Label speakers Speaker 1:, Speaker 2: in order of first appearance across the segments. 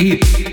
Speaker 1: Eat.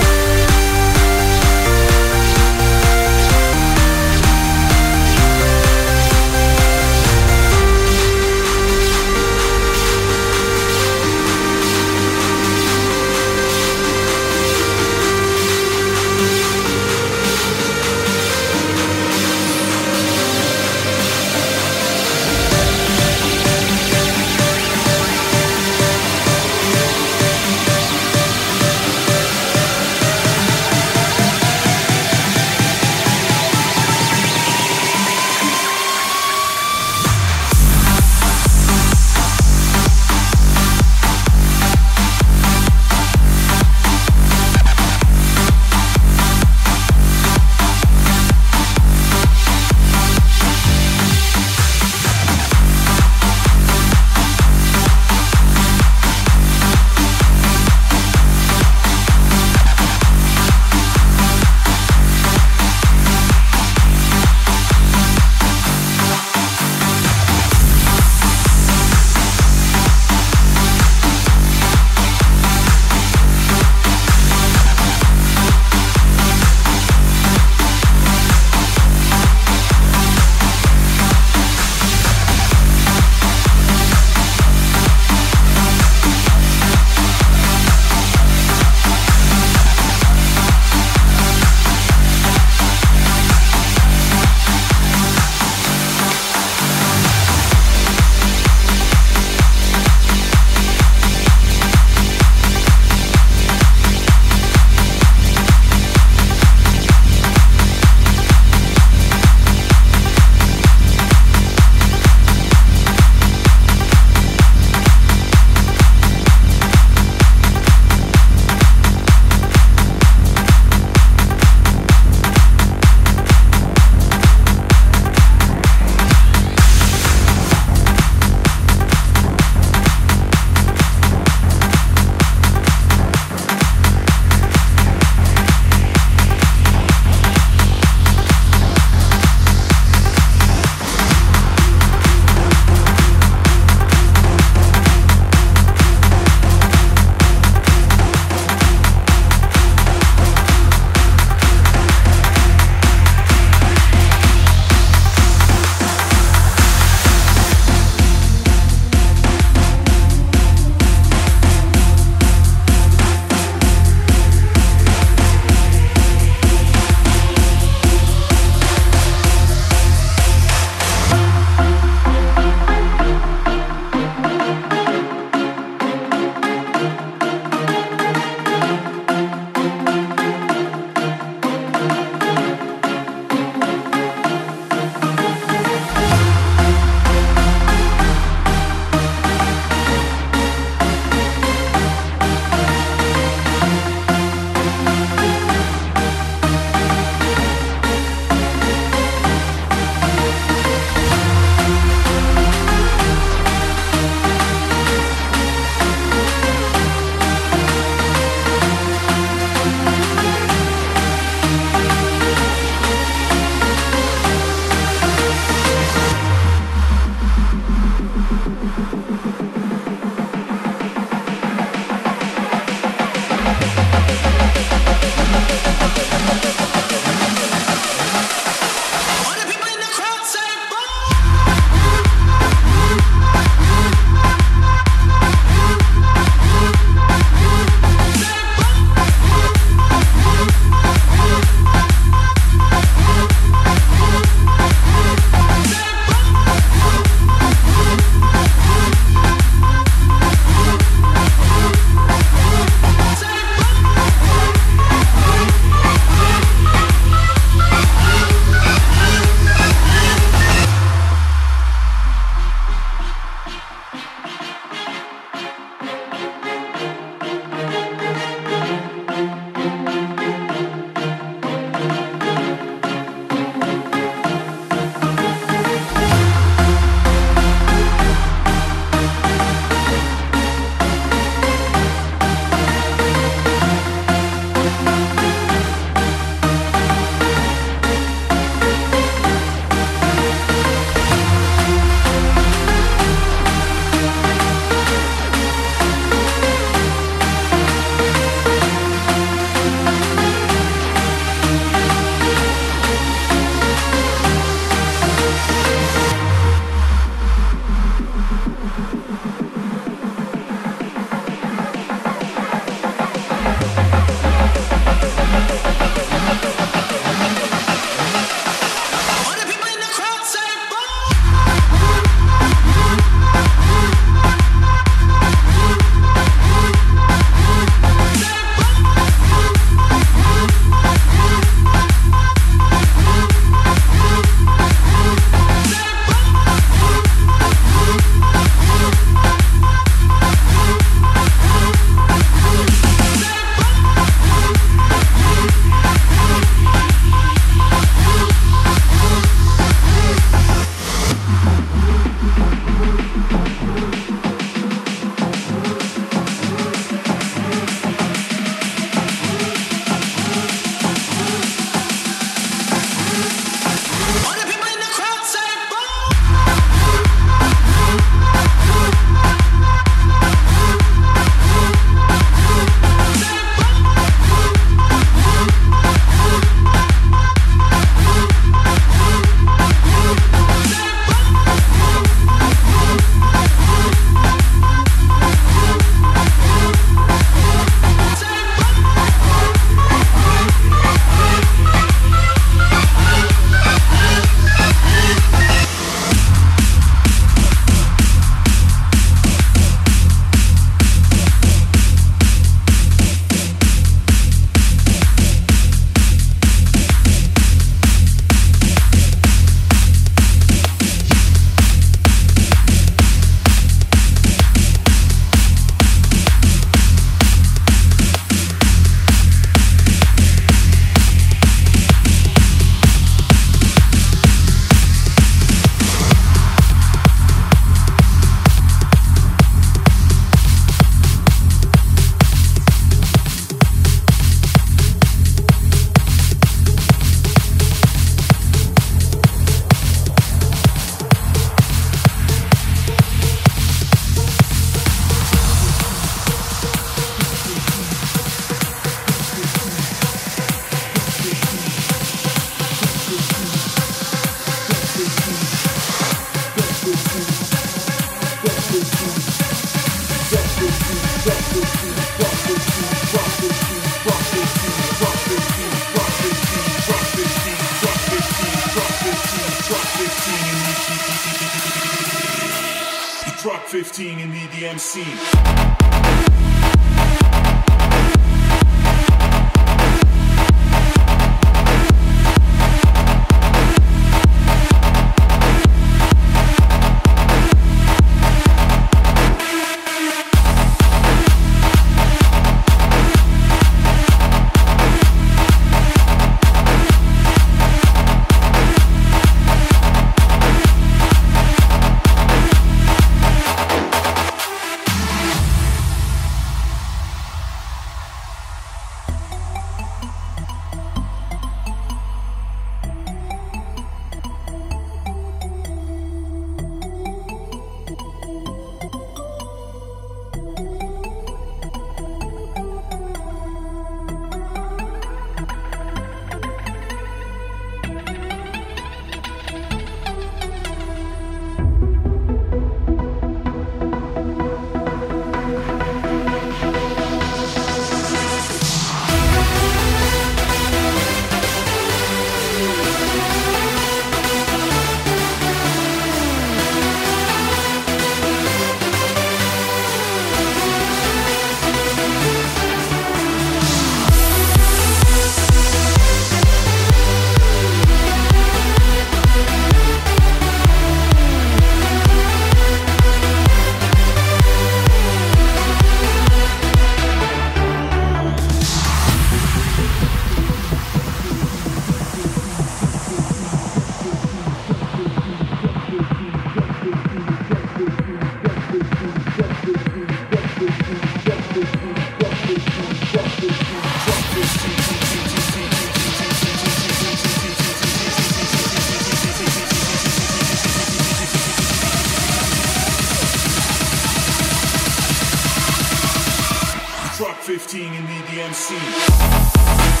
Speaker 2: 15 in the EDM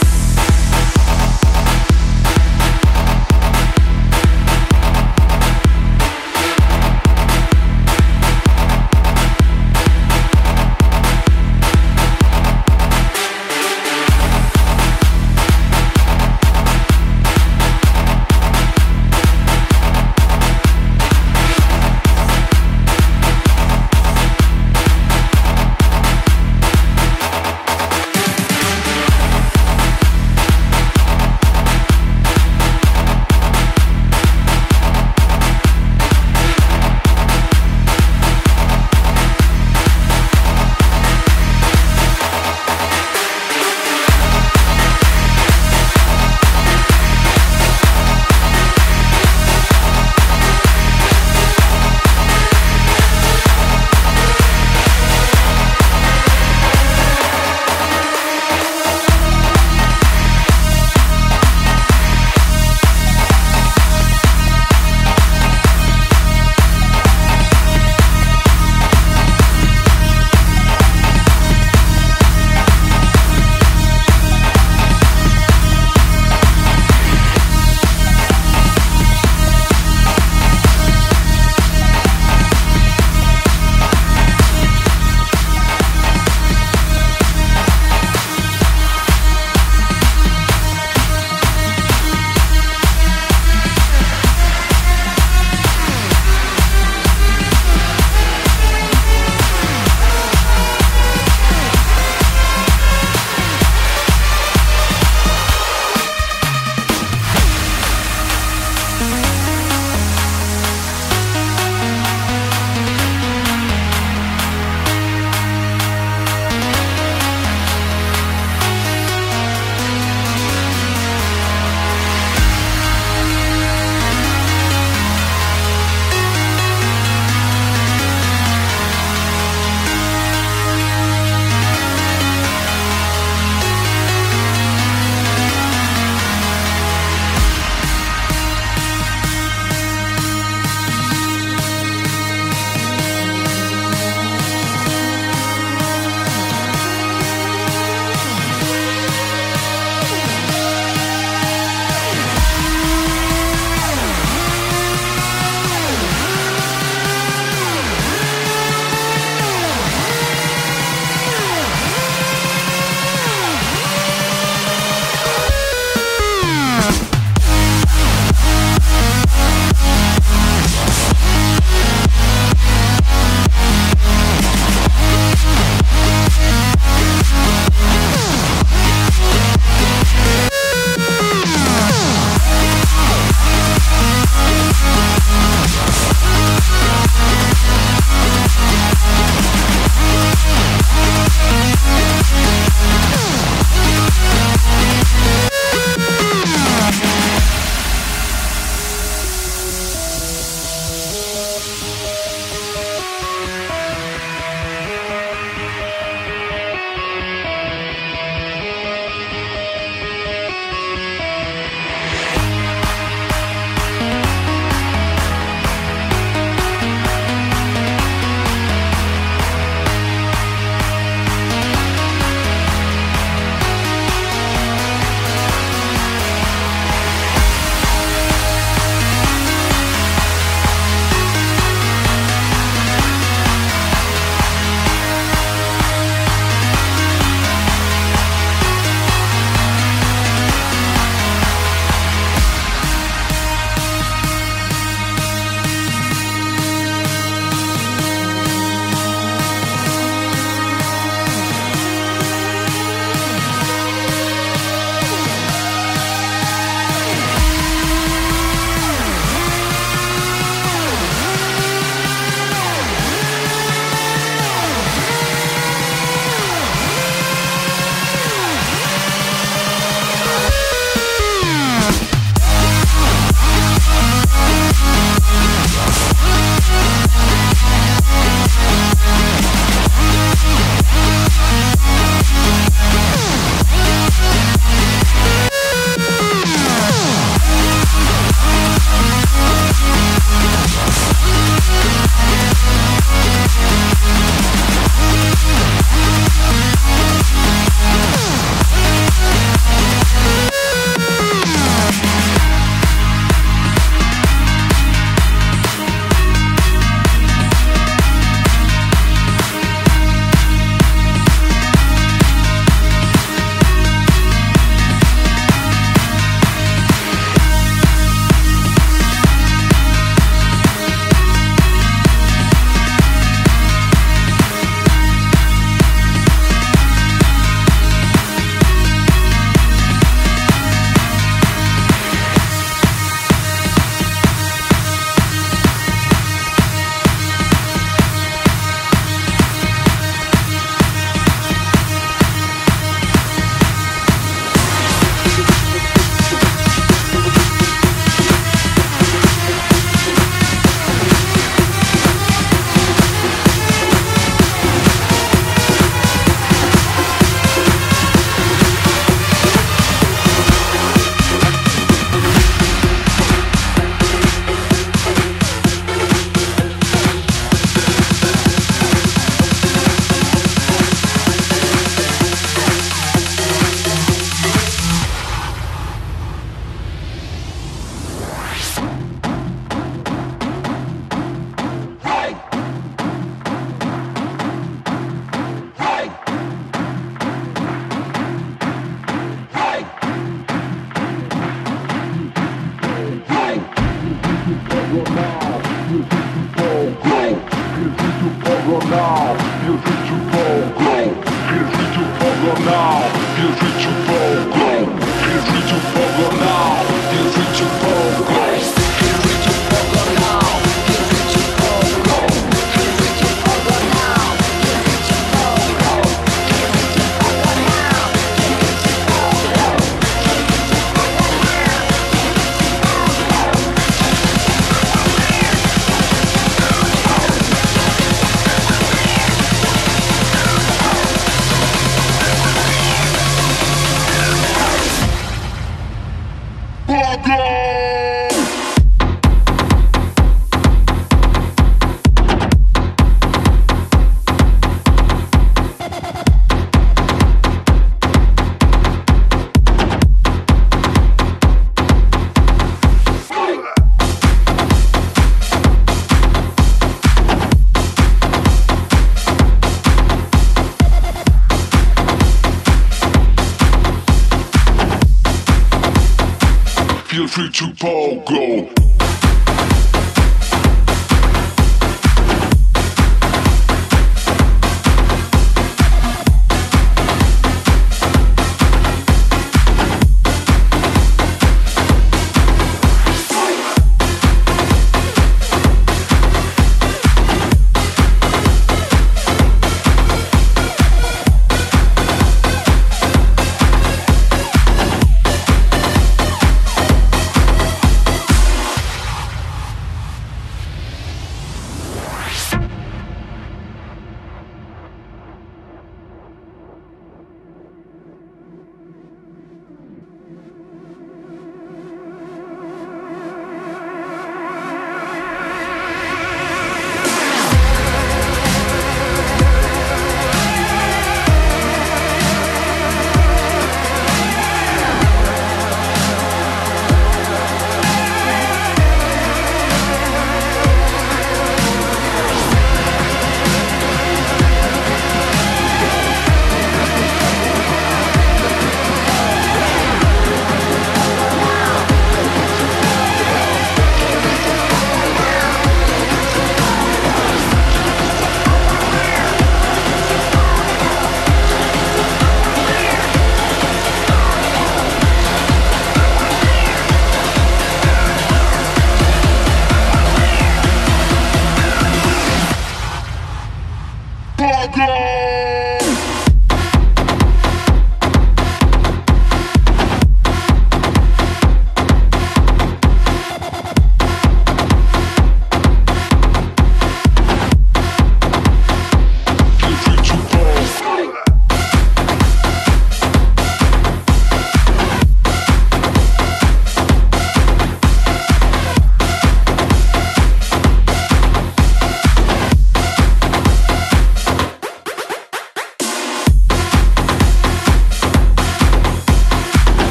Speaker 2: to go.